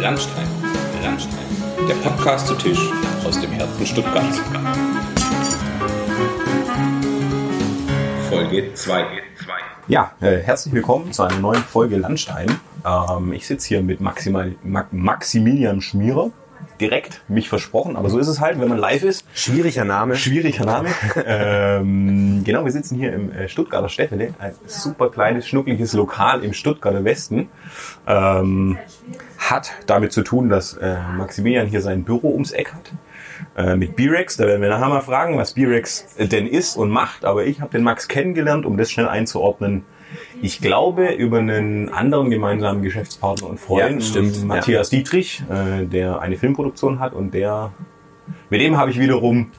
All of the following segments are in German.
Landstein, Landstein, der Podcast zu Tisch aus dem Herzen Stuttgarts. Folge 2. Ja, äh, herzlich willkommen zu einer neuen Folge Landstein. Ähm, ich sitze hier mit Maximal, Ma Maximilian Schmierer. Direkt, mich versprochen, aber so ist es halt, wenn man live ist. Schwieriger Name. Schwieriger Name. ähm, genau, wir sitzen hier im äh, Stuttgarter Steffele, ein super kleines, schnuckliges Lokal im Stuttgarter Westen. Ähm, hat damit zu tun, dass äh, Maximilian hier sein Büro ums Eck hat äh, mit B-Rex. Da werden wir nachher mal fragen, was B-Rex denn ist und macht. Aber ich habe den Max kennengelernt, um das schnell einzuordnen. Ich glaube, über einen anderen gemeinsamen Geschäftspartner und Freund, Ja, stimmt, Matthias Dietrich, äh, der eine Filmproduktion hat und der, mit dem habe ich wiederum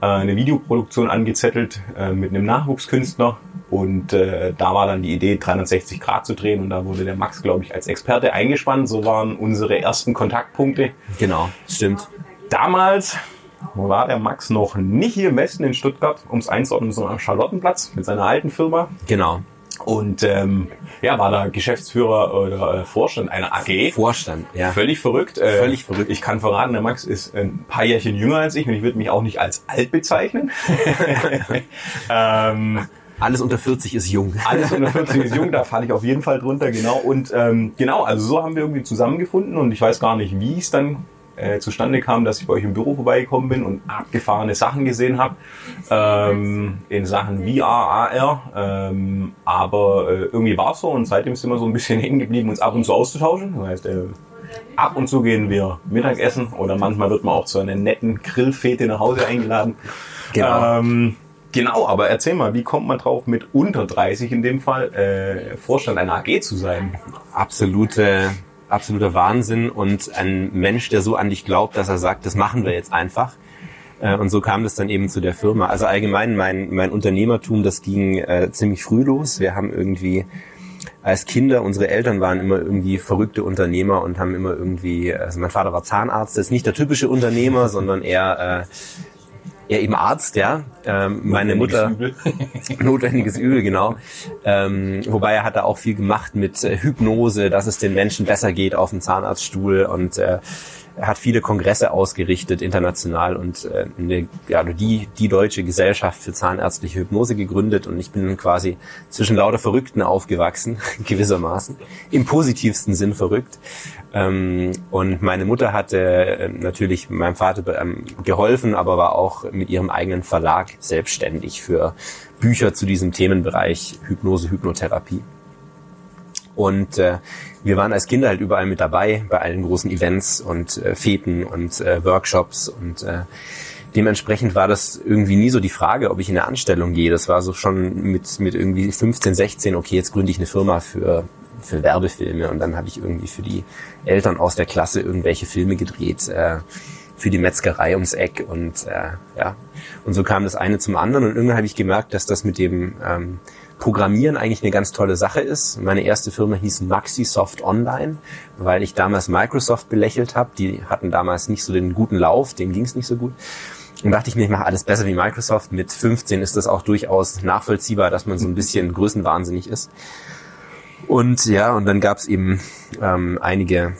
äh, eine Videoproduktion angezettelt mit einem Nachwuchskünstler und äh, da war dann die Idee 360 Grad zu drehen und da wurde der Max, glaube ich, als Experte eingespannt. So waren unsere ersten Kontaktpunkte. Genau, stimmt. Damals war der Max noch nicht hier im Westen in Stuttgart, ums einzuordnen, sondern am Charlottenplatz mit seiner alten Firma. Genau. Und ähm, ja, war da Geschäftsführer oder äh, Vorstand einer AG. Vorstand, ja. Völlig verrückt. Äh, Völlig verrückt. Ich kann verraten, der Max ist ein paar Jährchen jünger als ich und ich würde mich auch nicht als alt bezeichnen. ähm, Alles unter 40 ist jung. alles unter 40 ist jung, da falle ich auf jeden Fall drunter, genau. Und ähm, genau, also so haben wir irgendwie zusammengefunden und ich weiß gar nicht, wie es dann äh, zustande kam, dass ich bei euch im Büro vorbeigekommen bin und abgefahrene Sachen gesehen habe ähm, in Sachen VR, AR. Ähm, aber äh, irgendwie war es so und seitdem sind wir so ein bisschen hängen geblieben, uns ab und zu auszutauschen. Das heißt, äh, ab und zu gehen wir Mittagessen oder manchmal wird man auch zu einer netten Grillfete nach Hause eingeladen. Genau. Ähm, genau, aber erzähl mal, wie kommt man drauf, mit unter 30 in dem Fall äh, Vorstand einer AG zu sein? Absolute, absoluter Wahnsinn und ein Mensch, der so an dich glaubt, dass er sagt, das machen wir jetzt einfach. Äh, Und so kam das dann eben zu der Firma. Also allgemein mein, mein Unternehmertum, das ging äh, ziemlich früh los. Wir haben irgendwie als Kinder, unsere Eltern waren immer irgendwie verrückte Unternehmer und haben immer irgendwie, also mein Vater war Zahnarzt, ist nicht der typische Unternehmer, sondern eher, äh, eher eben Arzt, ja. Ähm, meine Mutter, notwendiges Übel, genau. Ähm, wobei er hat da auch viel gemacht mit äh, Hypnose, dass es den Menschen besser geht auf dem Zahnarztstuhl und äh, hat viele Kongresse ausgerichtet international und äh, eine, ja, die, die deutsche Gesellschaft für zahnärztliche Hypnose gegründet und ich bin quasi zwischen lauter Verrückten aufgewachsen, gewissermaßen, im positivsten Sinn verrückt. Ähm, und meine Mutter hatte äh, natürlich meinem Vater ähm, geholfen, aber war auch mit ihrem eigenen Verlag selbstständig für Bücher zu diesem Themenbereich Hypnose, Hypnotherapie. Und äh, wir waren als Kinder halt überall mit dabei, bei allen großen Events und äh, Feten und äh, Workshops und äh, dementsprechend war das irgendwie nie so die Frage, ob ich in eine Anstellung gehe. Das war so schon mit, mit irgendwie 15, 16, okay, jetzt gründe ich eine Firma für, für Werbefilme und dann habe ich irgendwie für die Eltern aus der Klasse irgendwelche Filme gedreht. Äh, für die Metzgerei ums Eck und äh, ja und so kam das eine zum anderen und irgendwann habe ich gemerkt, dass das mit dem ähm, Programmieren eigentlich eine ganz tolle Sache ist. Meine erste Firma hieß Maxisoft Online, weil ich damals Microsoft belächelt habe. Die hatten damals nicht so den guten Lauf, denen ging es nicht so gut. Und dachte ich mir, ich mache alles besser wie Microsoft. Mit 15 ist das auch durchaus nachvollziehbar, dass man so ein bisschen größenwahnsinnig ist. Und ja, und dann gab es eben ähm, einige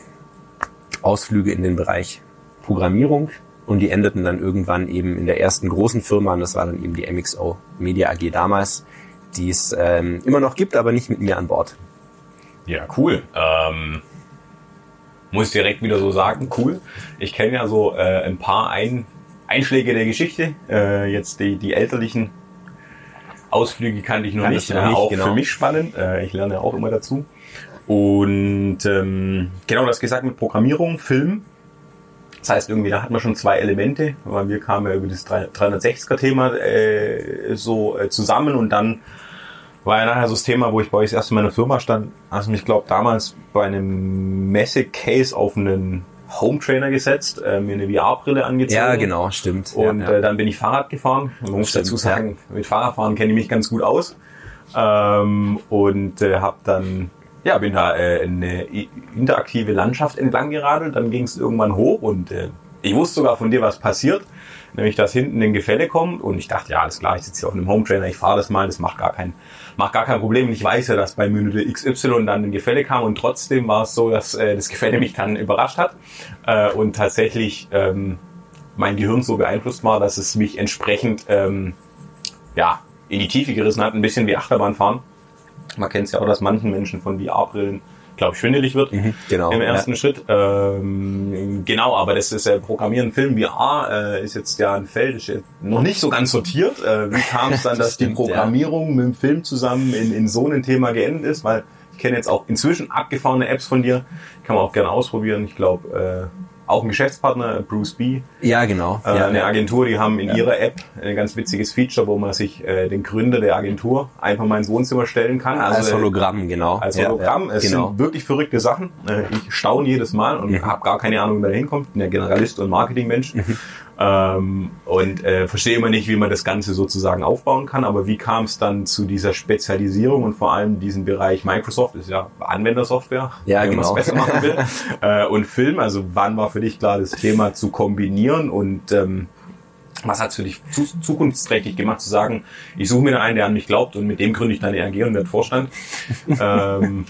Ausflüge in den Bereich Programmierung und die endeten dann irgendwann eben in der ersten großen Firma und das war dann eben die MXO Media AG damals, die es ähm, immer noch gibt, aber nicht mit mir an Bord. Ja, cool. Ähm, muss ich direkt wieder so sagen, cool. Ich kenne ja so äh, ein paar ein Einschläge der Geschichte. Äh, jetzt die, die elterlichen Ausflüge kannte ich noch Kanntest nicht. noch nicht, auch genau. für mich spannend. Äh, ich lerne ja auch immer dazu. Und ähm, genau das gesagt mit Programmierung, Film. Das heißt, irgendwie, da hat man schon zwei Elemente, weil wir kamen ja über das 360er-Thema äh, so äh, zusammen und dann war ja nachher so das Thema, wo ich bei euch das erste Mal in der Firma stand, hast du mich, glaube damals bei einem Messe-Case auf einen Home-Trainer gesetzt, äh, mir eine VR-Brille angezogen. Ja, genau, stimmt. Und ja, ja. Äh, dann bin ich Fahrrad gefahren. Man muss Stimmt, dazu sagen, mit Fahrradfahren kenne ich mich ganz gut aus. Ähm, und äh, habe dann, ja, bin da äh, eine interaktive Landschaft entlang geradelt. Dann ging es irgendwann hoch und äh, Ich wusste sogar von dir, was passiert, nämlich dass hinten ein Gefälle kommt und ich dachte, ja, alles klar, ich sitze hier auf einem Home Trainer, ich fahre das mal, das macht gar kein, macht gar kein Problem. Ich weiß ja, dass bei Minute XY dann ein Gefälle kam und trotzdem war es so, dass äh, das Gefälle mich dann überrascht hat äh, und tatsächlich ähm, mein Gehirn so beeinflusst war, dass es mich entsprechend ähm, ja, in die Tiefe gerissen hat, ein bisschen wie Achterbahnfahren. Man kennt es ja auch, dass manchen Menschen von VR-Brillen, glaube ich, schwindelig wird Mhm, genau, im ja. ersten Schritt. Ähm, genau, aber das ist ja Programmieren, Film, VR äh, ist jetzt ja ein Feld, ist noch nicht so ganz sortiert. Äh, wie kam es dann, Das dass die stimmt, ja. Programmierung mit dem Film zusammen in, in so ein Thema geendet ist? Weil ich kenne jetzt auch inzwischen abgefahrene Apps von dir, kann man auch gerne ausprobieren. Ich glaube, äh, auch ein Geschäftspartner, Bruce B, Ja, genau. äh, ja, eine ja. Agentur, die haben in ihrer App ein ganz witziges Feature, wo man sich äh, den Gründer der Agentur einfach mal ins Wohnzimmer stellen kann. als äh, Hologramm, genau. als Ja, Hologramm. Ja, es genau. sind wirklich verrückte Sachen. Äh, Ich staune jedes Mal und habe gar keine Ahnung, wie man da hinkommt. Bin ja Generalist und Marketingmensch. Ähm, und äh, verstehe immer nicht, wie man das Ganze sozusagen aufbauen kann. Aber wie kam es dann zu dieser Spezialisierung und vor allem diesen Bereich Microsoft ist ja Anwendersoftware, Ja, wenn man genau. es besser machen will. äh, und Film, also wann war für dich klar, das Thema zu kombinieren und ähm, was hat es für dich zu, zukunftsträchtig gemacht, zu sagen, ich suche mir einen, der an mich glaubt und mit dem gründe ich dann eine AG und werde Vorstand? ähm,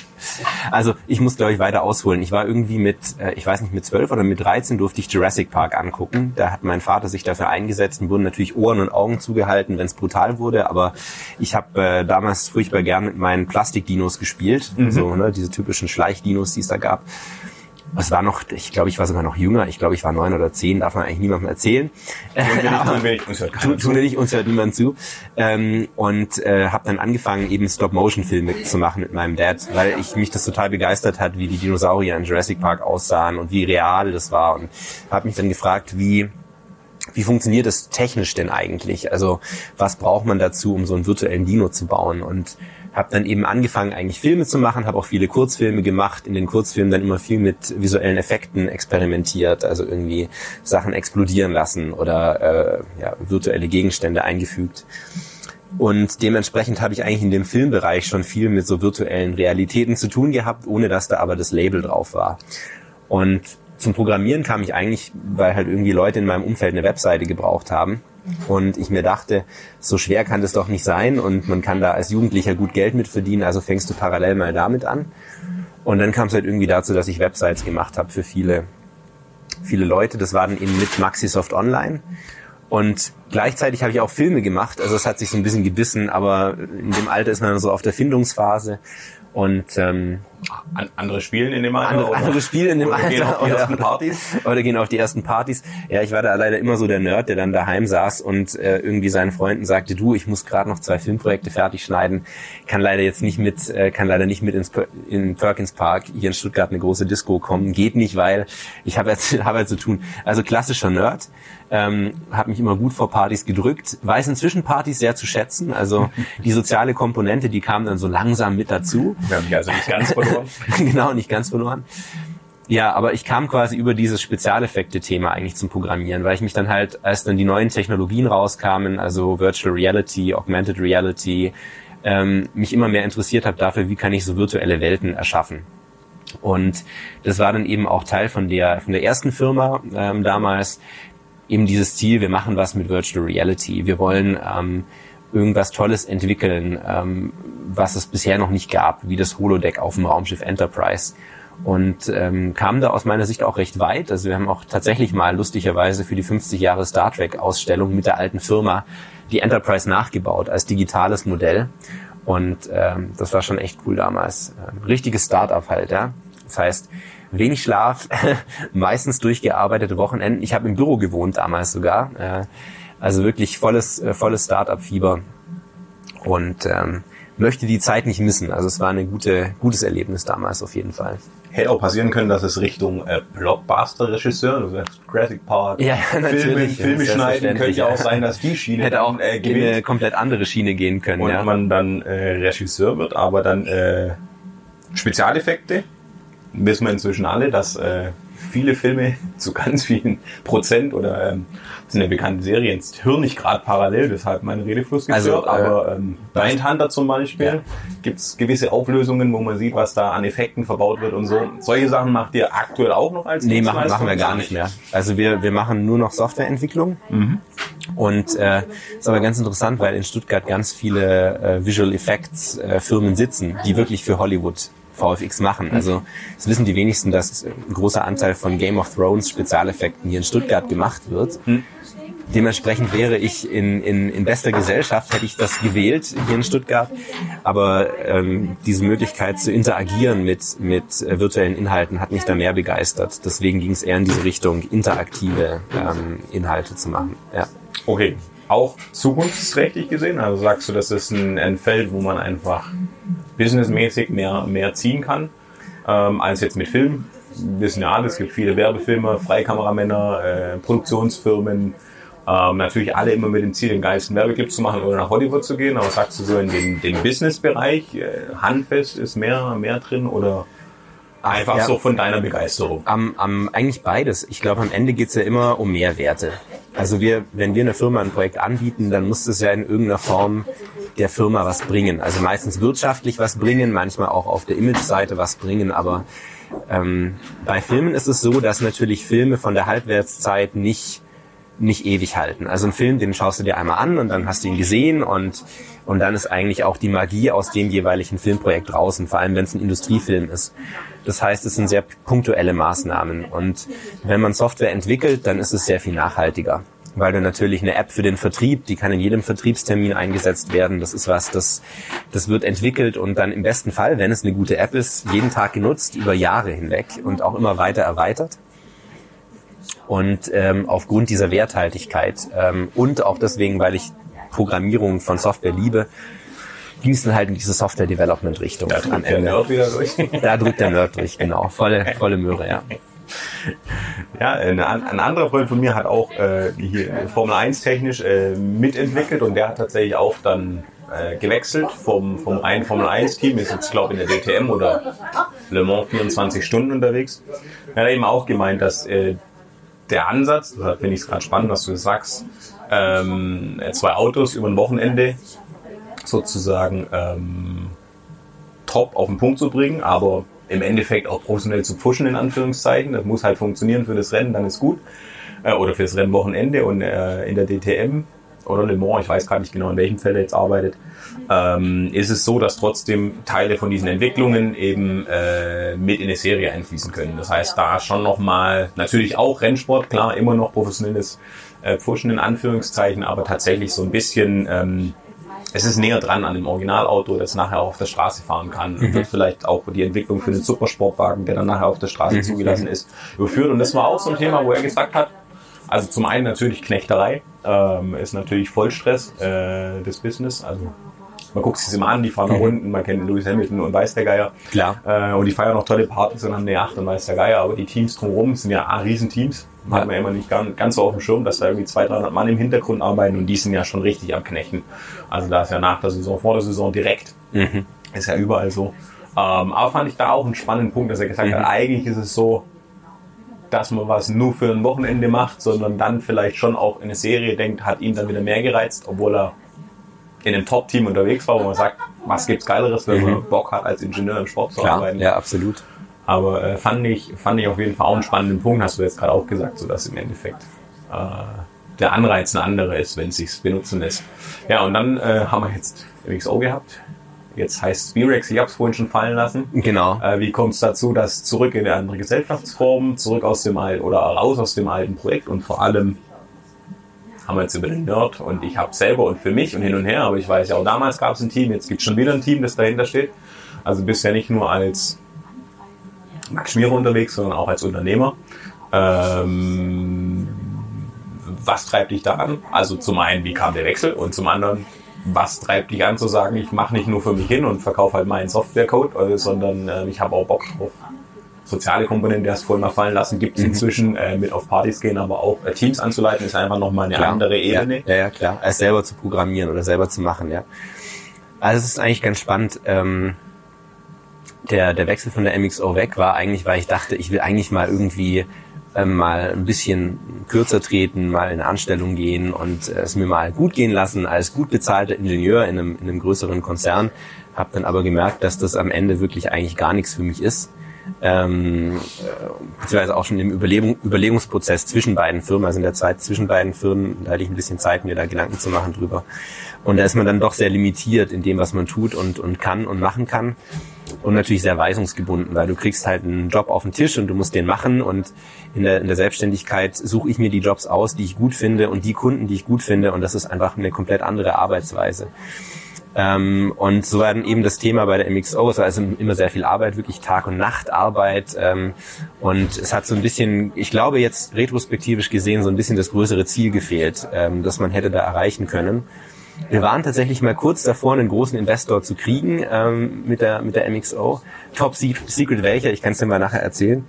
Also ich muss, glaube ich, weiter ausholen. Ich war irgendwie mit, äh, ich weiß nicht, mit 12 oder mit 13 durfte ich Jurassic Park angucken. Da hat mein Vater sich dafür eingesetzt und wurden natürlich Ohren und Augen zugehalten, wenn es brutal wurde. Aber ich habe äh, damals furchtbar gern mit meinen Plastikdinos gespielt. So, ne, diese typischen Schleichdinos, die es da gab. Es war noch, ich glaube, ich war sogar noch jünger. Ich glaube, ich war neun oder zehn, darf man eigentlich niemandem erzählen. und wenn ich, und wenn ich, uns hört Tu, keiner tun wir nicht, uns hört niemand zu. Ähm, und äh, habe dann angefangen, eben Stop-Motion-Filme zu machen mit meinem Dad, weil ich mich das total begeistert hat, wie die Dinosaurier in Jurassic Park aussahen und wie real das war. Und habe mich dann gefragt, wie wie funktioniert das technisch denn eigentlich? Also was braucht man dazu, um so einen virtuellen Dino zu bauen? Und habe dann eben angefangen, eigentlich Filme zu machen, habe auch viele Kurzfilme gemacht, in den Kurzfilmen dann immer viel mit visuellen Effekten experimentiert, also irgendwie Sachen explodieren lassen oder äh, ja, virtuelle Gegenstände eingefügt. Und dementsprechend habe ich eigentlich in dem Filmbereich schon viel mit so virtuellen Realitäten zu tun gehabt, ohne dass da aber das Label drauf war. Und zum Programmieren kam ich eigentlich, weil halt irgendwie Leute in meinem Umfeld eine Webseite gebraucht haben. Und ich mir dachte, so schwer kann das doch nicht sein und man kann da als Jugendlicher gut Geld mit verdienen, also fängst du parallel mal damit an. Und dann kam es halt irgendwie dazu, dass ich Websites gemacht habe für viele, viele Leute. Das war dann eben mit Maxisoft Online. Und gleichzeitig habe ich auch Filme gemacht. Also es hat sich so ein bisschen gebissen, aber in dem Alter ist man so auf der Findungsphase. Und ähm, An, andere spielen in dem Alter? andere, oder? andere Spiele in dem oder Alter. Gehen auf die ersten Partys? Oder gehen auf die ersten Partys. Ja, ich war da leider immer so der Nerd, der dann daheim saß und äh, irgendwie seinen Freunden sagte, du, ich muss gerade noch zwei Filmprojekte fertig schneiden, kann leider jetzt nicht mit, äh, kann leider nicht mit ins in Perkins Park hier in Stuttgart eine große Disco kommen. Geht nicht, weil ich habe jetzt habe halt zu tun. Also klassischer Nerd. Ähm, habe mich immer gut vor Partys gedrückt, weiß inzwischen Partys sehr zu schätzen. Also die soziale Komponente, die kam dann so langsam mit dazu. Wir haben mich also nicht ganz verloren. genau, nicht ganz verloren. Ja, aber ich kam quasi über dieses Spezialeffekte-Thema eigentlich zum Programmieren, weil ich mich dann halt, als dann die neuen Technologien rauskamen, also Virtual Reality, Augmented Reality, ähm, mich immer mehr interessiert habe dafür, wie kann ich so virtuelle Welten erschaffen. Und das war dann eben auch Teil von der, von der ersten Firma ähm, damals, eben dieses Ziel, wir machen was mit Virtual Reality. Wir wollen ähm, irgendwas Tolles entwickeln, ähm, was es bisher noch nicht gab, wie das Holodeck auf dem Raumschiff Enterprise. Und ähm, kam da aus meiner Sicht auch recht weit. Also wir haben auch tatsächlich mal lustigerweise für die 50 Jahre Star Trek Ausstellung mit der alten Firma die Enterprise nachgebaut als digitales Modell. Und ähm, das war schon echt cool damals. Ähm, richtiges Start-up halt, ja. Das heißt, wenig Schlaf, meistens durchgearbeitete Wochenenden. Ich habe im Büro gewohnt damals sogar. Äh, also wirklich volles, äh, volles Start-up-Fieber. Und ähm, möchte die Zeit nicht missen. Also es war ein gute, gutes Erlebnis damals auf jeden Fall. Hätte auch passieren können, dass es Richtung äh, Blockbuster-Regisseur, sagst Jurassic Park, Ja, Filme, Filme schneiden, könnte ja auch sein, dass die Schiene Hätte auch äh, in eine komplett andere Schiene gehen können. und ja. man dann äh, Regisseur wird, aber dann äh, Spezialeffekte, wissen wir inzwischen alle, dass äh, viele Filme zu ganz vielen Prozent oder ähm, sind ja bekannte Serien. Jetzt höre nicht gerade parallel, deshalb mein Redefluss gestört, Also, äh, aber ähm, Mindhunter zum Beispiel Ja. gibt's gewisse Auflösungen, wo man sieht, was da an Effekten verbaut wird und so. Solche Sachen macht ihr aktuell auch noch als Nee, machen, machen wir gar nicht mehr. Also wir, wir machen nur noch Softwareentwicklung. Und äh, ist aber ganz interessant, weil in Stuttgart ganz viele äh, Visual Effects äh, Firmen sitzen, die wirklich für Hollywood VFX machen. Also es wissen die wenigsten, dass ein großer Anteil von Game of Thrones Spezialeffekten hier in Stuttgart gemacht wird. Dementsprechend wäre ich in, in, in bester Gesellschaft, hätte ich das gewählt hier in Stuttgart. Aber ähm, diese Möglichkeit zu interagieren mit, mit äh, virtuellen Inhalten hat mich da mehr begeistert. Deswegen ging es eher in diese Richtung, interaktive ähm, Inhalte zu machen. Ja. Okay. Auch zukunftsträchtig gesehen? Also sagst du, das ist ein, ein Feld, wo man einfach businessmäßig mehr, mehr ziehen kann, ähm, als jetzt mit Film? Wir wissen ja alle, es gibt viele Werbefilme, Freikameramänner, äh, Produktionsfirmen, ähm, natürlich alle immer mit dem Ziel, den geilsten Werbeclip zu machen oder nach Hollywood zu gehen. Aber sagst du so in den, den Business-Bereich, äh, handfest ist mehr, mehr drin oder einfach Ja. so von deiner Begeisterung? Am, am, eigentlich beides. Ich glaube, am Ende geht's ja immer um Mehrwerte. Also wir, wenn wir einer Firma ein Projekt anbieten, dann muss es ja in irgendeiner Form der Firma was bringen. Also meistens wirtschaftlich was bringen, manchmal auch auf der Image-Seite was bringen, aber ähm, bei Filmen ist es so, dass natürlich Filme von der Halbwertszeit nicht nicht ewig halten. Also ein Film, den schaust du dir einmal an und dann hast du ihn gesehen und, und dann ist eigentlich auch die Magie aus dem jeweiligen Filmprojekt draußen, vor allem wenn es ein Industriefilm ist. Das heißt, es sind sehr punktuelle Maßnahmen und wenn man Software entwickelt, dann ist es sehr viel nachhaltiger. Weil du natürlich eine App für den Vertrieb, die kann in jedem Vertriebstermin eingesetzt werden. Das ist was, das, das wird entwickelt und dann im besten Fall, wenn es eine gute App ist, jeden Tag genutzt, über Jahre hinweg und auch immer weiter erweitert. Und ähm, aufgrund dieser Werthaltigkeit ähm, und auch deswegen, weil ich Programmierung von Software liebe, ging es dann halt in diese Software-Development-Richtung Da am drückt der Ende. Nerd wieder durch. Da drückt der Nerd durch, genau. Volle, volle Möhre, ja. Ja, ein, ein anderer Freund von mir hat auch äh, hier Formel 1 technisch äh, mitentwickelt und der hat tatsächlich auch dann äh, gewechselt vom, vom reinen Formel 1 Team, ist jetzt glaube ich in der DTM oder Le Mans 24 Stunden unterwegs. Er hat eben auch gemeint, dass äh, der Ansatz, deshalb finde ich es gerade spannend, dass du sagst, ähm, zwei Autos über ein Wochenende sozusagen ähm, top auf den Punkt zu bringen, aber im Endeffekt auch professionell zu pushen, in Anführungszeichen. Das muss halt funktionieren für das Rennen, dann ist gut. Äh, oder für das Rennwochenende und äh, in der DTM oder Le Mans, ich weiß gar nicht genau, in welchem Feld er jetzt arbeitet, ähm, ist es so, dass trotzdem Teile von diesen Entwicklungen eben äh, mit in eine Serie einfließen können. Das heißt, da schon nochmal, natürlich auch Rennsport, klar, immer noch professionelles äh, Pushen in Anführungszeichen, aber tatsächlich so ein bisschen ähm, es ist näher dran an dem Originalauto, das nachher auch auf der Straße fahren kann. Und wird vielleicht auch die Entwicklung für den Supersportwagen, der dann nachher auf der Straße zugelassen ist, überführt. Und das war auch so ein Thema, wo er gesagt hat, also zum einen natürlich Knechterei, ähm, ist natürlich Vollstress äh, des Business. Also man guckt sich immer an, die fahren nach unten, man kennt Lewis Hamilton und weiß der Geier. Klar. Äh, und die feiern noch tolle Partys und haben eine Yacht und weiß der Geier. Aber die Teams drumherum sind ja ah, Riesenteams. Hat man ja immer nicht ganz, ganz so auf dem Schirm, dass da irgendwie 200, 300 Mann im Hintergrund arbeiten und die sind ja schon richtig am Knechten. Also da ist ja nach der Saison, vor der Saison direkt. Ist ja überall so. Ähm, aber fand ich da auch einen spannenden Punkt, dass er gesagt hat, eigentlich ist es so, dass man was nur für ein Wochenende macht, sondern dann vielleicht schon auch in eine Serie denkt, hat ihn dann wieder mehr gereizt, obwohl er in einem Top-Team unterwegs war, wo man sagt, was gibt's Geileres, wenn man Bock hat, als Ingenieur im Sport zu Klar, arbeiten. ja, absolut. Aber äh, fand, ich, fand ich auf jeden Fall auch einen spannenden Punkt, hast du jetzt gerade auch gesagt, so dass im Endeffekt äh, der Anreiz ein anderer ist, wenn es sich benutzen lässt. Ja, und dann äh, haben wir jetzt MXO gehabt. Jetzt heißt Spirex, ich habe es vorhin schon fallen lassen. Genau. Äh, wie kommt es dazu, dass zurück in eine andere Gesellschaftsform, zurück aus dem alten oder raus aus dem alten Projekt und vor allem haben wir jetzt über den Nerd und ich habe selber und für mich und hin und her, aber ich weiß ja auch damals gab es ein Team, jetzt gibt es schon wieder ein Team, das dahinter steht. Also bist ja nicht nur als Max Schmierer unterwegs, sondern auch als Unternehmer. Ähm, was treibt dich da an? Also zum einen, wie kam der Wechsel und zum anderen, was treibt dich an zu sagen, ich mache nicht nur für mich hin und verkaufe halt meinen Softwarecode, äh, sondern äh, ich habe auch Bock drauf. Soziale Komponente, hast du vorhin mal fallen lassen, gibt es inzwischen äh, mit auf Partys gehen, aber auch äh, Teams anzuleiten, ist einfach nochmal eine Klar. andere Ebene. Ja, ja, ja, klar. Es selber zu programmieren oder selber zu machen, ja. Also es ist eigentlich ganz spannend. Ähm, der, der Wechsel von der MXO weg war eigentlich, weil ich dachte, ich will eigentlich mal irgendwie ähm, mal ein bisschen kürzer treten, mal in eine Anstellung gehen und äh, es mir mal gut gehen lassen als gut bezahlter Ingenieur in einem, in einem größeren Konzern. Habe dann aber gemerkt, dass das am Ende wirklich eigentlich gar nichts für mich ist. Ähm, äh, beziehungsweise auch schon im Überlegung, Überlegungsprozess zwischen beiden Firmen, also in der Zeit zwischen beiden Firmen, da hatte ich ein bisschen Zeit, mir da Gedanken zu machen drüber. Und da ist man dann doch sehr limitiert in dem, was man tut und, und kann und machen kann. Und natürlich sehr weisungsgebunden, weil du kriegst halt einen Job auf den Tisch und du musst den machen. Und in der, in der Selbstständigkeit suche ich mir die Jobs aus, die ich gut finde und die Kunden, die ich gut finde. Und das ist einfach eine komplett andere Arbeitsweise. Ähm, und so war dann eben das Thema bei der MXO. Es war also immer sehr viel Arbeit, wirklich Tag- und Nachtarbeit. Ähm, und es hat so ein bisschen, ich glaube jetzt retrospektivisch gesehen, so ein bisschen das größere Ziel gefehlt, ähm, das man hätte da erreichen können. Wir waren tatsächlich mal kurz davor, einen großen Investor zu kriegen ähm, mit, der, mit der MXO. Top Secret welcher, ich kann es dir mal nachher erzählen.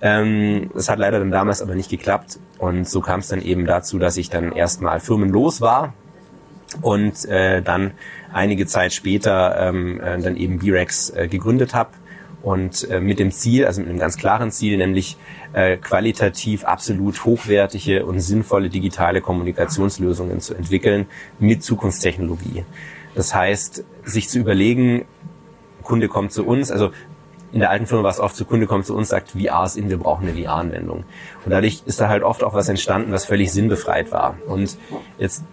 Ähm, das hat leider dann damals aber nicht geklappt. Und so kam es dann eben dazu, dass ich dann erstmal firmenlos war und äh, dann einige Zeit später ähm, äh, dann eben B-Rex äh, gegründet habe und äh, mit dem Ziel, also mit einem ganz klaren Ziel, nämlich äh, qualitativ absolut hochwertige und sinnvolle digitale Kommunikationslösungen zu entwickeln mit Zukunftstechnologie. Das heißt, sich zu überlegen, Kunde kommt zu uns, also in der alten Firma war es oft so, Kunde kommt zu uns, sagt, VR ist in, wir brauchen eine VR-Anwendung. Und dadurch ist da halt oft auch was entstanden, was völlig sinnbefreit war. Und jetzt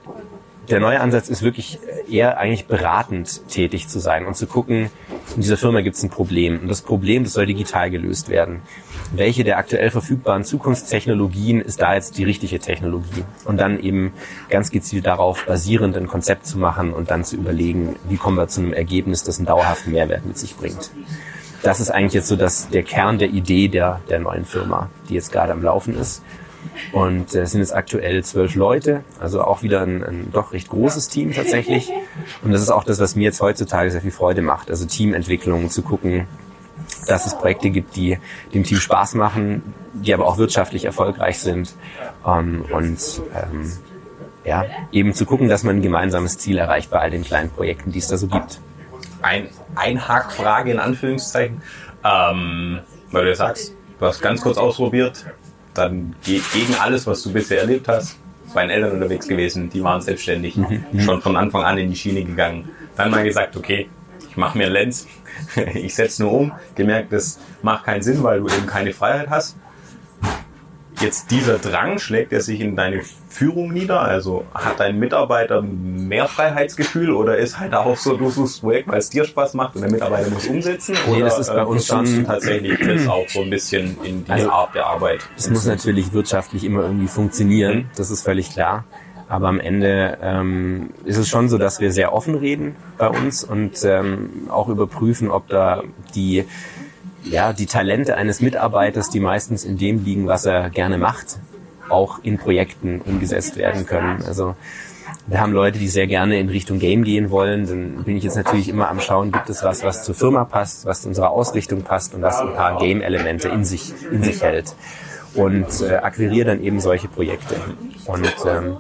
der neue Ansatz ist wirklich eher eigentlich beratend tätig zu sein und zu gucken, in dieser Firma gibt es ein Problem. Und das Problem, das soll digital gelöst werden. Welche der aktuell verfügbaren Zukunftstechnologien ist da jetzt die richtige Technologie? Und dann eben ganz gezielt darauf basierend ein Konzept zu machen und dann zu überlegen, wie kommen wir zu einem Ergebnis, das einen dauerhaften Mehrwert mit sich bringt. Das ist eigentlich jetzt so das, der Kern der Idee der, der neuen Firma, die jetzt gerade am Laufen ist. Und äh, es sind jetzt aktuell zwölf Leute, also auch wieder ein, ein doch recht großes Team tatsächlich. Und das ist auch das, was mir jetzt heutzutage sehr viel Freude macht. Also Teamentwicklung, zu gucken, dass es Projekte gibt, die dem Team Spaß machen, die aber auch wirtschaftlich erfolgreich sind. Ähm, und ähm, ja, eben zu gucken, dass man ein gemeinsames Ziel erreicht bei all den kleinen Projekten, die es da so gibt. Ein Einhakfrage in Anführungszeichen, ähm, weil du sagst, du hast ganz kurz ausprobiert, dann geht gegen alles, was du bisher erlebt hast. Bei den Eltern unterwegs gewesen, die waren selbstständig, mhm. schon von Anfang an in die Schiene gegangen. Dann mal gesagt, okay, ich mache mir einen Lens, ich setze nur um, gemerkt, das macht keinen Sinn, weil du eben keine Freiheit hast jetzt dieser Drang, schlägt er sich in deine Führung nieder? Also hat dein Mitarbeiter mehr Freiheitsgefühl oder ist halt auch so, du suchst Projekt, weil es dir Spaß macht und der Mitarbeiter muss umsetzen? Nee, das ist bei äh, uns schon tatsächlich das auch so ein bisschen in die also, Art der Arbeit. Es muss natürlich wirtschaftlich immer irgendwie funktionieren, mhm. das ist völlig klar. Aber am Ende ähm, ist es schon so, dass wir sehr offen reden bei uns und ähm, auch überprüfen, ob da die ja, die Talente eines Mitarbeiters, die meistens in dem liegen, was er gerne macht, auch in Projekten umgesetzt werden können. Also wir haben Leute, die sehr gerne in Richtung Game gehen wollen. Dann bin ich jetzt natürlich immer am Schauen, gibt es was, was zur Firma passt, was zu unserer Ausrichtung passt und was ein paar Game-Elemente in sich, in sich hält. Und äh, akquiriere dann eben solche Projekte. Und ähm,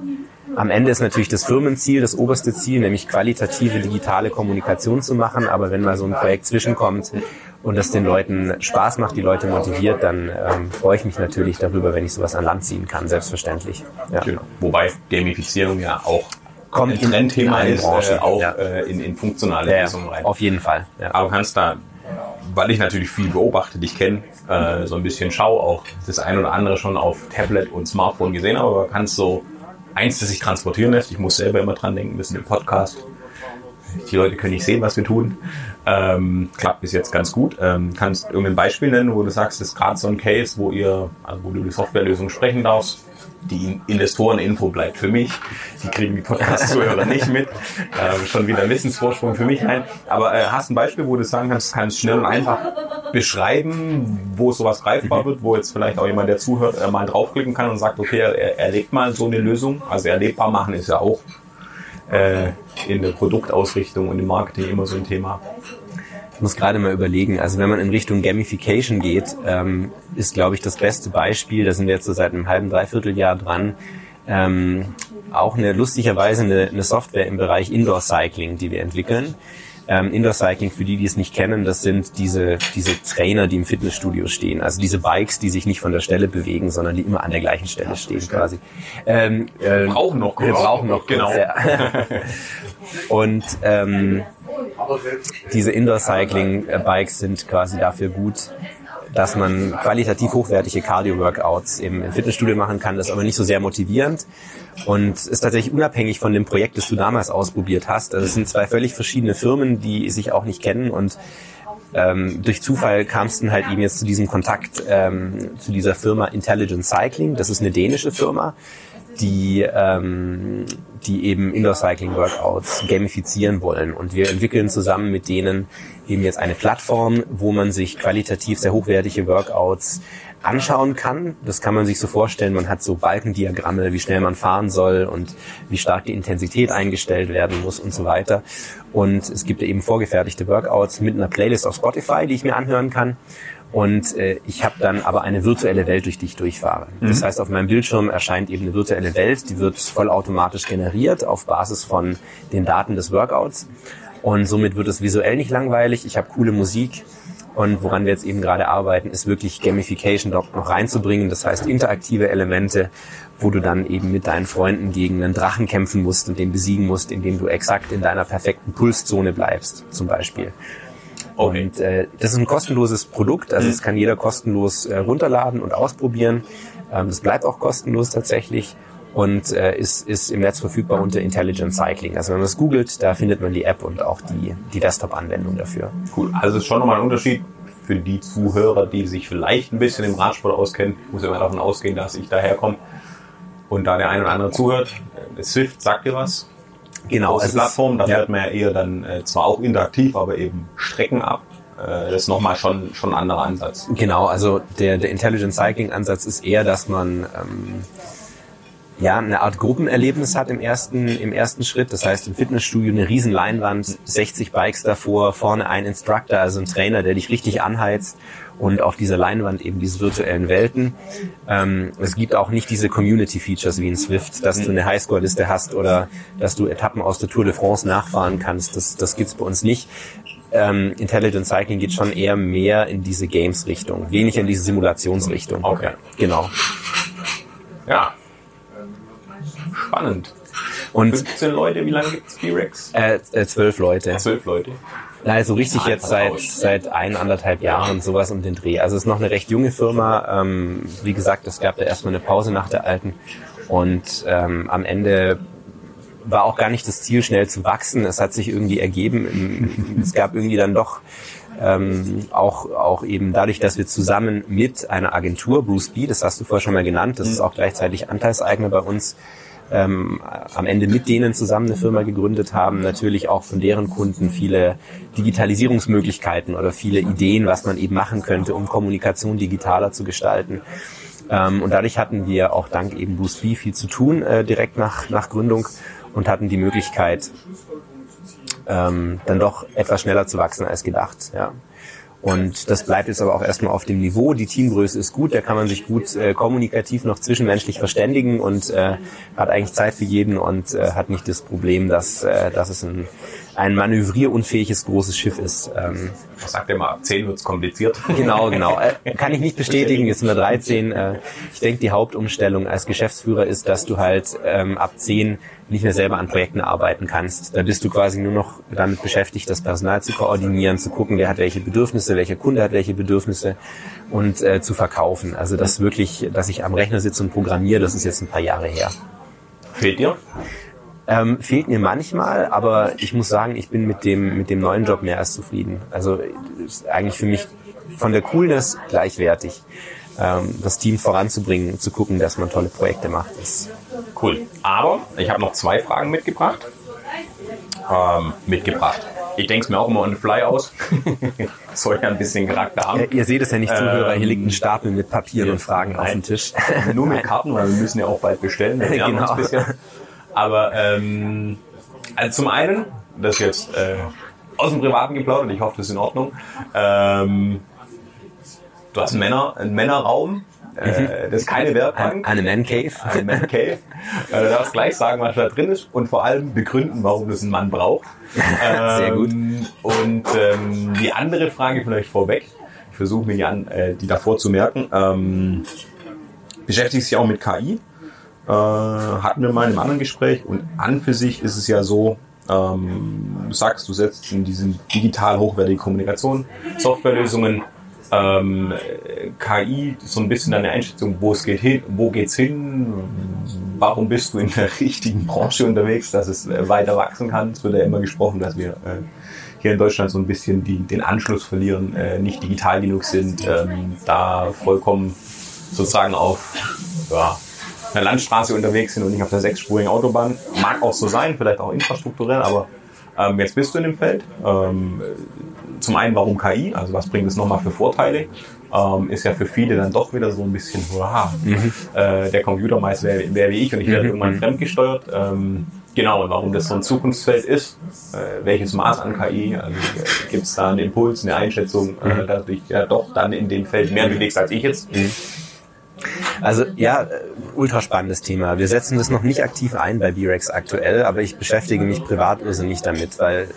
am Ende ist natürlich das Firmenziel, das oberste Ziel, nämlich qualitative digitale Kommunikation zu machen. Aber wenn mal so ein Projekt zwischenkommt, und das den Leuten Spaß macht, die Leute motiviert, dann ähm, freue ich mich natürlich darüber, wenn ich sowas an Land ziehen kann, selbstverständlich. Ja. Genau. Wobei Gamifizierung ja auch kommt ein Trendthema ist, äh, auch ja. äh, in, in funktionale ja, Lösungen rein. Auf jeden Fall. Ja. Aber kannst da, weil ich natürlich viel beobachte, dich kenne, äh, so ein bisschen schau auch das ein oder andere schon auf Tablet und Smartphone gesehen, aber kannst so eins, das sich transportieren lässt. Ich muss selber immer dran denken, wir sind im Podcast. Die Leute können nicht sehen, was wir tun. Ähm, klappt bis jetzt ganz gut. Ähm, kannst irgendein Beispiel nennen, wo du sagst, das ist gerade so ein Case, wo ihr, also wo du die Softwarelösung sprechen darfst. Die Investoreninfo bleibt für mich. Die kriegen die Podcast-Zuhörer nicht mit. Ähm, schon wieder Wissensvorsprung für mich ein. Aber äh, hast ein Beispiel, wo du sagen kannst, kannst schnell und einfach beschreiben, wo sowas greifbar wird, wo jetzt vielleicht auch jemand, der zuhört, äh, mal draufklicken kann und sagt, okay, er, er legt mal so eine Lösung. Also erlebbar machen ist ja auch äh, in der Produktausrichtung und im Marketing immer so ein Thema. Ich muss gerade mal überlegen, also wenn man in Richtung Gamification geht, ähm, ist, glaube ich, das beste Beispiel, da sind wir jetzt so seit einem halben, dreiviertel Jahr dran, ähm, auch eine lustigerweise eine, eine Software im Bereich Indoor Cycling, die wir entwickeln. Ähm, Indoor Cycling, für die, die es nicht kennen, das sind diese, diese Trainer, die im Fitnessstudio stehen. Also diese Bikes, die sich nicht von der Stelle bewegen, sondern die immer an der gleichen Stelle stehen quasi. Ähm, äh, brauchen noch kurz. Wir brauchen noch genau. Kurz, ja. Und ähm, diese Indoor Cycling Bikes sind quasi dafür gut, dass man qualitativ hochwertige Cardio-Workouts im Fitnessstudio machen kann. Das ist aber nicht so sehr motivierend und ist tatsächlich unabhängig von dem Projekt, das du damals ausprobiert hast. Also es sind zwei völlig verschiedene Firmen, die sich auch nicht kennen und ähm, durch Zufall kam es dann halt eben jetzt zu diesem Kontakt ähm, zu dieser Firma Intelligent Cycling. Das ist eine dänische Firma, die, ähm, die eben Indoor Cycling Workouts gamifizieren wollen. Und wir entwickeln zusammen mit denen eben jetzt eine Plattform, wo man sich qualitativ sehr hochwertige Workouts anschauen kann. Das kann man sich so vorstellen. Man hat so Balkendiagramme, wie schnell man fahren soll und wie stark die Intensität eingestellt werden muss und so weiter. Und es gibt eben vorgefertigte Workouts mit einer Playlist auf Spotify, die ich mir anhören kann. Und äh, ich habe dann aber eine virtuelle Welt, durch die ich durchfahre. Mhm. Das heißt, auf meinem Bildschirm erscheint eben eine virtuelle Welt, die wird vollautomatisch generiert auf Basis von den Daten des Workouts. Und somit wird es visuell nicht langweilig. Ich habe coole Musik. Und woran wir jetzt eben gerade arbeiten, ist wirklich Gamification dort noch reinzubringen. Das heißt, interaktive Elemente, wo du dann eben mit deinen Freunden gegen einen Drachen kämpfen musst und den besiegen musst, indem du exakt in deiner perfekten Pulszone bleibst, zum Beispiel. Okay. Und äh, das ist ein kostenloses Produkt, also es kann jeder kostenlos äh, runterladen und ausprobieren. Ähm, das bleibt auch kostenlos tatsächlich und äh, ist, ist im Netz verfügbar unter Intelligent Cycling. Also wenn man es googelt, da findet man die App und auch die, die Desktop-Anwendung dafür. Cool. Also es ist schon nochmal ein Unterschied für die Zuhörer, die sich vielleicht ein bisschen im Radsport auskennen. Ich muss immer davon ausgehen, dass ich daherkomme und da der ein oder andere zuhört. Äh, Swift sagt dir was? Genau. Große Plattform, da fährt man ja eher dann äh, zwar auch interaktiv, aber eben Strecken ab. Äh, das ist nochmal schon, schon ein anderer Ansatz. Genau, also der, der Intelligent Cycling Ansatz ist eher, dass man ähm, ja, eine Art Gruppenerlebnis hat im ersten, im ersten Schritt. Das heißt, im Fitnessstudio eine riesen Leinwand, 60 Bikes davor, vorne ein Instructor, also ein Trainer, der dich richtig anheizt und auf dieser Leinwand eben diese virtuellen Welten. Ähm, es gibt auch nicht diese Community-Features wie in Swift, dass du eine Highscore-Liste hast oder dass du Etappen aus der Tour de France nachfahren kannst. Das, das gibt's bei uns nicht. Ähm, Intelligent Cycling geht schon eher mehr in diese Games-Richtung, weniger in diese Simulationsrichtung. Okay. Genau. Ja, Spannend. Und 15 Leute, wie lange gibt es T-Rex? Äh, äh, zwölf Leute. Zwölf Leute. Also richtig jetzt seit seit ein, anderthalb Jahren sowas um den Dreh. Also es ist noch eine recht junge Firma. Ähm, wie gesagt, es gab da erstmal eine Pause nach der alten. Und ähm, am Ende war auch gar nicht das Ziel, schnell zu wachsen. Es hat sich irgendwie ergeben. Es gab irgendwie dann doch ähm, auch, auch eben dadurch, dass wir zusammen mit einer Agentur, Bruce B, das hast du vorher schon mal genannt, das ist auch gleichzeitig Anteilseigner bei uns, ähm, am Ende mit denen zusammen eine Firma gegründet haben, natürlich auch von deren Kunden viele Digitalisierungsmöglichkeiten oder viele Ideen, was man eben machen könnte, um Kommunikation digitaler zu gestalten. Ähm, und dadurch hatten wir auch dank eben Boost B viel zu tun, äh, direkt nach, nach Gründung und hatten die Möglichkeit, ähm, dann doch etwas schneller zu wachsen als gedacht. Ja. Und das bleibt jetzt aber auch erstmal auf dem Niveau. Die Teamgröße ist gut, da kann man sich gut äh, kommunikativ noch zwischenmenschlich verständigen und äh, hat eigentlich Zeit für jeden und äh, hat nicht das Problem, dass, äh, dass es ein, ein manövrierunfähiges großes Schiff ist. Ähm, Was sagt ihr mal, ab 10 wird's kompliziert? Genau, genau. Äh, kann ich nicht bestätigen, jetzt sind wir 13. Äh, ich denke, die Hauptumstellung als Geschäftsführer ist, dass du halt ähm, ab 10 nicht mehr selber an Projekten arbeiten kannst. Da bist du quasi nur noch damit beschäftigt, das Personal zu koordinieren, zu gucken, wer hat welche Bedürfnisse, welcher Kunde hat welche Bedürfnisse und äh, zu verkaufen. Also das wirklich, dass ich am Rechner sitze und programmiere, das ist jetzt ein paar Jahre her. Fehlt dir? Ähm, fehlt mir manchmal, aber ich muss sagen, ich bin mit dem, mit dem neuen Job mehr als zufrieden. Also ist eigentlich für mich von der Coolness gleichwertig. Ähm, das Team voranzubringen, zu gucken, dass man tolle Projekte macht, ist Cool. Aber ich habe noch zwei Fragen mitgebracht. Ähm, mitgebracht. Ich denke es mir auch immer on the fly aus. Soll ja ein bisschen Charakter haben. Ihr, ihr seht es ja nicht, Zuhörer. Ähm, Hier liegt ein Stapel mit Papieren und Fragen nein. auf dem Tisch. Nur mit Karten, weil wir müssen ja auch bald bestellen. Wir genau. uns ein bisschen. Aber ähm, also zum einen, das ist jetzt äh, aus dem Privaten geplaudert, ich hoffe, das ist in Ordnung. Ähm, du hast einen, Männer, einen Männerraum Äh, das ist keine Werkbank. Eine Man Cave. Eine Man Cave. Äh, du darfst gleich sagen, was da drin ist und vor allem begründen, warum das ein Mann braucht. Sehr gut. Ähm, Und ähm, die andere Frage vielleicht vorweg. Ich versuche mir die, an, äh, die davor zu merken. Ähm, beschäftigst dich auch mit KI? Äh, hatten wir mal in einem anderen Gespräch. Und an für sich ist es ja so, ähm, du sagst, du setzt in diesen digital hochwertige Kommunikation Softwarelösungen ähm, äh, KI, so ein bisschen deine Einschätzung, wo es geht hin, wo geht's hin, warum bist du in der richtigen Branche unterwegs, dass es äh, weiter wachsen kann. Es wird ja immer gesprochen, dass wir äh, hier in Deutschland so ein bisschen die, den Anschluss verlieren, äh, nicht digital genug sind, ähm, da vollkommen sozusagen auf ja, einer Landstraße unterwegs sind und nicht auf der sechsspurigen Autobahn. Mag auch so sein, vielleicht auch infrastrukturell, aber ähm, jetzt bist du in dem Feld. Ähm, zum einen, warum KI? Also was bringt es nochmal für Vorteile? Ähm, ist ja für viele dann doch wieder so ein bisschen, wow, äh, der Computermeister wäre wär wie ich und ich werde irgendwann fremdgesteuert. Ähm, genau, und warum das so ein Zukunftsfeld ist, äh, welches Maß an KI, also äh, gibt es da einen Impuls, eine Einschätzung, äh, dass du dich ja doch dann in dem Feld mehr bewegst als ich jetzt? Also ja, äh, ultra spannendes Thema. Wir setzen das noch nicht aktiv ein bei B-Rex aktuell, aber ich beschäftige mich privat irrsinnig damit, weil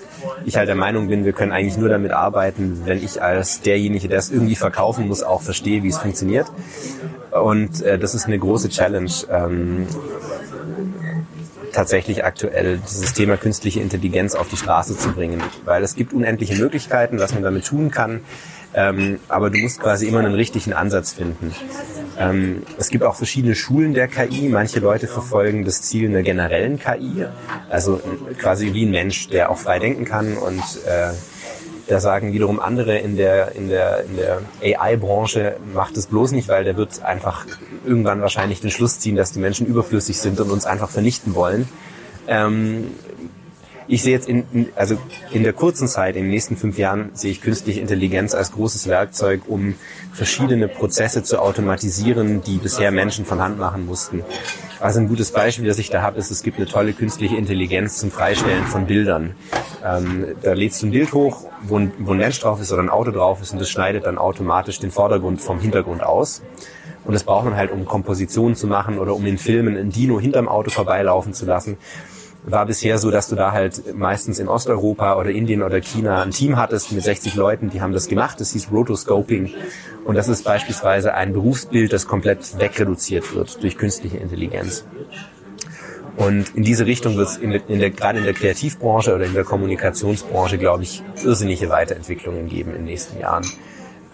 ich halt der Meinung bin, wir können eigentlich nur damit arbeiten, wenn ich als derjenige, der es irgendwie verkaufen muss, auch verstehe, wie es funktioniert. Und äh, das ist eine große Challenge. Ähm, tatsächlich aktuell dieses Thema künstliche Intelligenz auf die Straße zu bringen, weil es gibt unendliche Möglichkeiten, was man damit tun kann, ähm, aber du musst quasi immer einen richtigen Ansatz finden. Ähm, es gibt auch verschiedene Schulen der KI. Manche Leute verfolgen das Ziel einer generellen KI, also quasi wie ein Mensch, der auch frei denken kann und äh, da sagen wiederum andere in der, in der, in der AI-Branche, macht es bloß nicht, weil der wird einfach irgendwann wahrscheinlich den Schluss ziehen, dass die Menschen überflüssig sind und uns einfach vernichten wollen. Ähm, ich sehe jetzt in, also in der kurzen Zeit, in den nächsten fünf Jahren, sehe ich künstliche Intelligenz als großes Werkzeug, um verschiedene Prozesse zu automatisieren, die bisher Menschen von Hand machen mussten. Also ein gutes Beispiel, das ich da habe, ist, es gibt eine tolle künstliche Intelligenz zum Freistellen von Bildern. Ähm, da lädst du ein Bild hoch, wo ein, wo ein Mensch drauf ist oder ein Auto drauf ist und das schneidet dann automatisch den Vordergrund vom Hintergrund aus. Und das braucht man halt, um Kompositionen zu machen oder um in Filmen ein Dino hinterm Auto vorbeilaufen zu lassen war bisher so, dass du da halt meistens in Osteuropa oder Indien oder China ein Team hattest mit 60 Leuten, die haben das gemacht. Das hieß Rotoscoping. Und das ist beispielsweise ein Berufsbild, das komplett wegreduziert wird durch künstliche Intelligenz. Und in diese Richtung wird es in in der, gerade in der Kreativbranche oder in der Kommunikationsbranche, glaube ich, irrsinnige Weiterentwicklungen geben in den nächsten Jahren.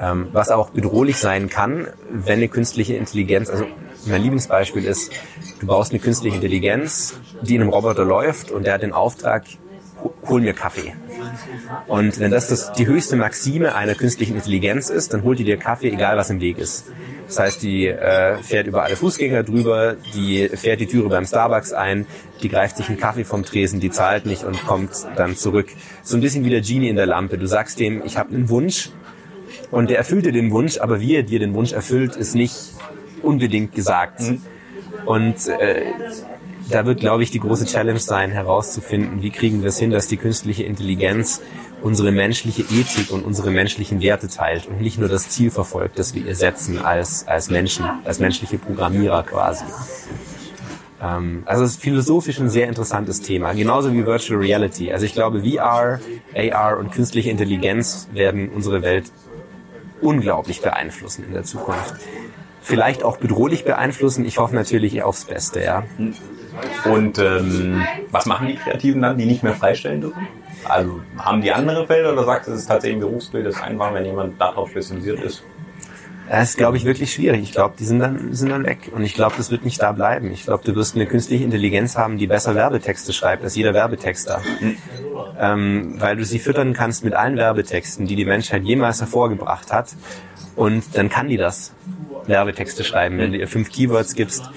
Ähm, was auch bedrohlich sein kann, wenn eine künstliche Intelligenz, also mein Lieblingsbeispiel ist, du baust eine künstliche Intelligenz, die in einem Roboter läuft und der hat den Auftrag, hol mir Kaffee. Und wenn das, das die höchste Maxime einer künstlichen Intelligenz ist, dann holt die dir Kaffee, egal was im Weg ist. Das heißt, die äh, fährt über alle Fußgänger drüber, die fährt die Türe beim Starbucks ein, die greift sich einen Kaffee vom Tresen, die zahlt nicht und kommt dann zurück. So ein bisschen wie der Genie in der Lampe. Du sagst dem, ich habe einen Wunsch und der erfüllt dir den Wunsch, aber wie er dir den Wunsch erfüllt, ist nicht unbedingt gesagt. Und äh, da wird, glaube ich, die große Challenge sein, herauszufinden, wie kriegen wir es hin, dass die künstliche Intelligenz unsere menschliche Ethik und unsere menschlichen Werte teilt und nicht nur das Ziel verfolgt, das wir ihr setzen als, als Menschen, als menschliche Programmierer quasi. Ähm, also es ist philosophisch ein sehr interessantes Thema, genauso wie Virtual Reality. Also ich glaube, VR, AR und künstliche Intelligenz werden unsere Welt unglaublich beeinflussen in der Zukunft. Vielleicht auch bedrohlich beeinflussen. Ich hoffe natürlich aufs Beste, ja. Und ähm, was machen die Kreativen dann, die nicht mehr freistellen dürfen? Also haben die andere Felder oder sagst du, es ist tatsächlich ein Berufsbild, das einfach, wenn jemand darauf spezialisiert ist? Das ist, glaube ich, wirklich schwierig. Ich glaube, die sind dann, sind dann weg. Und ich glaube, das wird nicht da bleiben. Ich glaube, du wirst eine künstliche Intelligenz haben, die besser Werbetexte schreibt als jeder Werbetexter. Ähm, weil du sie füttern kannst mit allen Werbetexten, die die Menschheit jemals hervorgebracht hat. Und dann kann die das. Werbetexte schreiben. Wenn du ihr fünf Keywords gibst,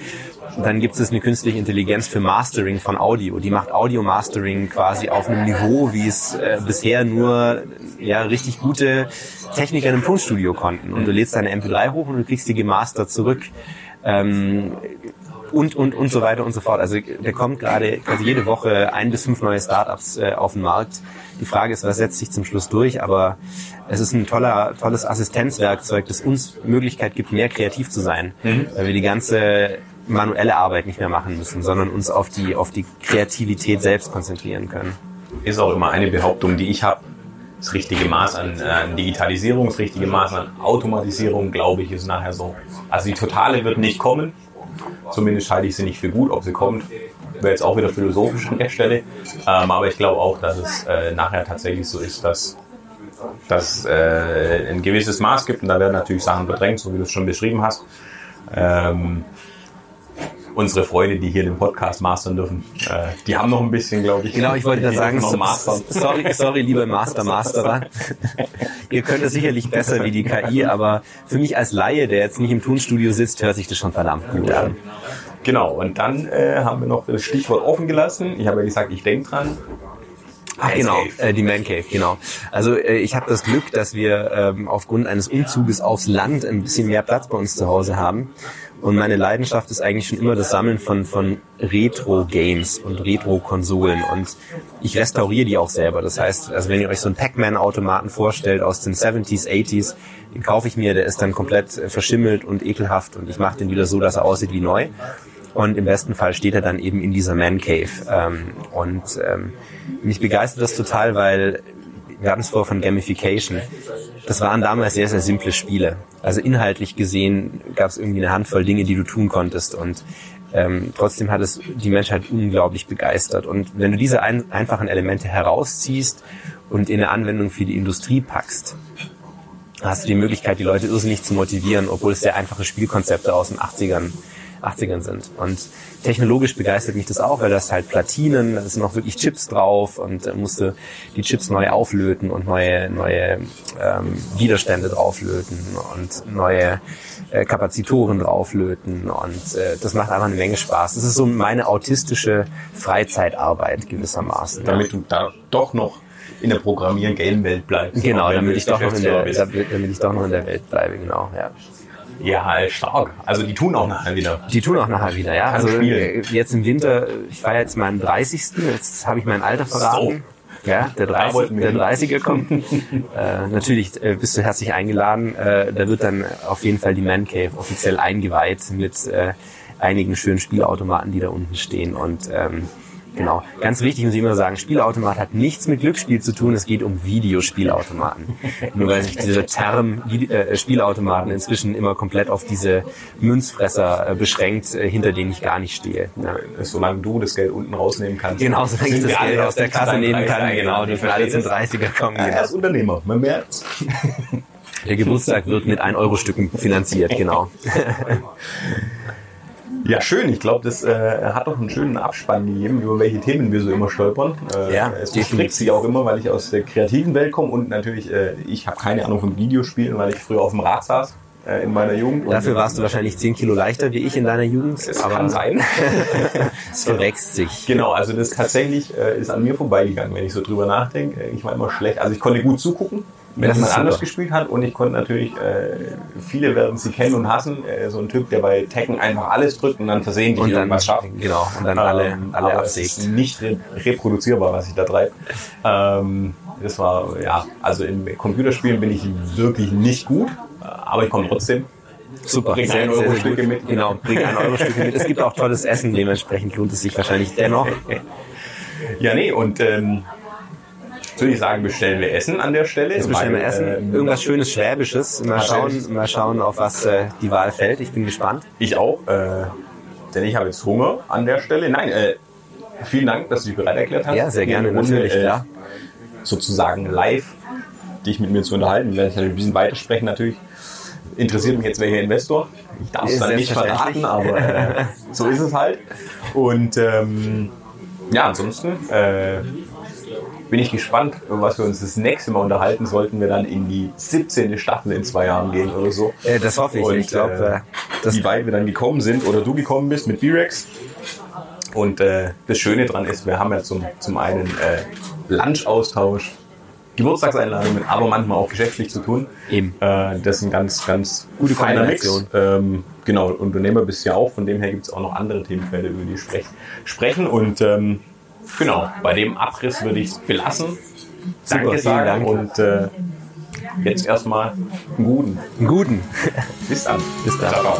dann gibt es eine künstliche Intelligenz für Mastering von Audio. Die macht Audio-Mastering quasi auf einem Niveau, wie es äh, bisher nur ja, richtig gute Techniker in einem Tonstudio konnten. Und du lädst deine MP3 hoch und du kriegst die gemastert zurück. Ähm, und, und, und so weiter und so fort. Also da kommt gerade quasi jede Woche ein bis fünf neue Startups äh, auf den Markt. Die Frage ist, was setzt sich zum Schluss durch, aber es ist ein toller, tolles Assistenzwerkzeug, das uns Möglichkeit gibt, mehr kreativ zu sein, mhm. weil wir die ganze manuelle Arbeit nicht mehr machen müssen, sondern uns auf die, auf die Kreativität selbst konzentrieren können. Ist auch immer eine Behauptung, die ich habe. Das richtige Maß an, an Digitalisierung, das richtige Maß an Automatisierung, glaube ich, ist nachher so. Also die Totale wird nicht kommen. Zumindest halte ich sie nicht für gut. Ob sie kommt, wäre jetzt auch wieder philosophisch an der Stelle. Ähm, aber ich glaube auch, dass es äh, nachher tatsächlich so ist, dass dass äh, ein gewisses Maß gibt und da werden natürlich Sachen verdrängt, so wie du es schon beschrieben hast. Ähm, unsere Freunde, die hier den Podcast mastern dürfen, äh, die haben noch ein bisschen, glaube ich. Genau, ich wollte gerade sagen, so, sorry, sorry, liebe Master, Masterer. Ihr könnt es sicherlich besser wie die KI, aber für mich als Laie, der jetzt nicht im Tonstudio sitzt, hört sich das schon verdammt gut an. Genau, und dann äh, haben wir noch das Stichwort offen gelassen. Ich habe ja gesagt, ich denke dran. Ach genau, äh, die Man Cave, genau. Also äh, ich habe das Glück, dass wir ähm, aufgrund eines Umzuges aufs Land ein bisschen mehr Platz bei uns zu Hause haben und meine Leidenschaft ist eigentlich schon immer das Sammeln von, von Retro-Games und Retro-Konsolen. Und ich restauriere die auch selber. Das heißt, also wenn ihr euch so einen Pac-Man-Automaten vorstellt aus den 70s, 80s, den kaufe ich mir, der ist dann komplett verschimmelt und ekelhaft und ich mache den wieder so, dass er aussieht wie neu. Und im besten Fall steht er dann eben in dieser Man Cave. Ähm, und ähm, mich begeistert das total, weil wir hatten es vor von Gamification. Das waren damals sehr, sehr simple Spiele. Also inhaltlich gesehen gab es irgendwie eine Handvoll Dinge, die du tun konntest und ähm, trotzdem hat es die Menschheit unglaublich begeistert. Und wenn du diese ein, einfachen Elemente herausziehst und in eine Anwendung für die Industrie packst, hast du die Möglichkeit, die Leute irrsinnig zu motivieren, obwohl es sehr einfache Spielkonzepte aus den 80ern 80ern sind. Und technologisch begeistert mich das auch, weil das halt Platinen, da sind auch wirklich Chips drauf und äh, musste die Chips neu auflöten und neue, neue ähm, Widerstände drauflöten und neue äh, Kapazitoren drauflöten und äh, das macht einfach eine Menge Spaß. Das ist so meine autistische Freizeitarbeit gewissermaßen. Damit du da doch noch in der Programmieren-Game-Welt bleibst. Genau, damit ich, doch noch in der, damit ich doch noch in der Welt bleibe, genau, ja. Ja, stark. Also die tun auch nachher wieder. Die tun auch nachher wieder, ja. also jetzt im Winter, ich war jetzt meinen 30. Jetzt habe ich mein Alter verraten. So. Ja, der 30, der 30er kommt. äh, natürlich äh, bist du herzlich eingeladen. Äh, da wird dann auf jeden Fall die Man Cave offiziell eingeweiht mit äh, einigen schönen Spielautomaten, die da unten stehen. Und ähm, Genau. Ganz wichtig muss ich immer sagen, Spielautomat hat nichts mit Glücksspiel zu tun, es geht um Videospielautomaten. Nur weil sich dieser Term äh, Spielautomaten inzwischen immer komplett auf diese Münzfresser äh, beschränkt, äh, hinter denen ich gar nicht stehe. Ja. Solange du das Geld unten rausnehmen kannst. Genau, solange ich das Geld aus der Kasse nehmen kann, genau, die für alle zum 30er kommen. Ja, er ist Unternehmer, man merkt. Der Geburtstag wird mit 1-Euro-Stücken finanziert, genau. Ja, schön. Ich glaube, das äh, hat doch einen schönen Abspann gegeben, über welche Themen wir so immer stolpern. Äh, ja, es verstrickt sich auch immer, weil ich aus der kreativen Welt komme und natürlich, äh, ich habe keine Ahnung von Videospielen, weil ich früher auf dem Rad saß äh, in meiner Jugend. Dafür warst du wahrscheinlich 10 Kilo leichter wie ich in deiner Jugend. Es kann sein. es verwechselt sich. Genau, also das tatsächlich äh, ist an mir vorbeigegangen, wenn ich so drüber nachdenke. Ich war immer schlecht. Also ich konnte gut zugucken, wenn jemand anders gespielt hat. Und ich konnte natürlich, äh, viele werden sie kennen und hassen, äh, so ein Typ, der bei Tekken einfach alles drückt und dann versehentlich und dann, irgendwas schafft. Genau, und dann alle, ähm, alle aber absägt. Es ist nicht re reproduzierbar, was ich da treibe. Ähm, das war, ja, also in Computerspielen bin ich wirklich nicht gut, aber ich komme trotzdem. Super, bring sehr, sehr gut. mit. Genau, bring ein Euro Stücke mit. Es gibt auch tolles Essen, dementsprechend lohnt es sich wahrscheinlich dennoch. ja, nee, und ähm, würde ich sagen, bestellen wir Essen an der Stelle. Jetzt bestellen wir Essen. Äh, Irgendwas schönes Schwäbisches. Mal schauen, mal schauen, auf was äh, die Wahl fällt. Ich bin gespannt. Ich auch, äh, denn ich habe jetzt Hunger an der Stelle. Nein, äh, vielen Dank, dass du dich bereit erklärt hast. Ja, sehr gerne, Runde, natürlich, äh, ja. Sozusagen live, dich mit mir zu unterhalten. Wir werden ein bisschen weitersprechen natürlich. Interessiert mich jetzt welcher Investor. Ich darf es dann nicht verraten, aber äh, so ist es halt. Und ähm, ja, ansonsten äh, bin ich gespannt, was wir uns das nächste Mal unterhalten, sollten wir dann in die 17. Staffel in zwei Jahren gehen oder so. Äh, das hoffe ich. Und, ich glaube, äh, wie weit wir dann gekommen sind oder du gekommen bist mit B-Rex. Und äh, das Schöne dran ist, wir haben ja zum, zum einen äh, Lunch-Austausch Geburtstagseinladung mit, aber manchmal auch geschäftlich zu tun. Eben. Äh, das ist ein ganz, ganz Gute feiner Mix. Ähm, genau, Unternehmer bist ja auch, von dem her gibt es auch noch andere Themenfelder, über die wir sprech, sprechen. Und ähm, genau, bei dem Abriss würde ich es belassen. Danke vielen sagen Dank. und äh, jetzt erstmal einen guten. Einen guten. Bis dann. Bis dann. Ciao.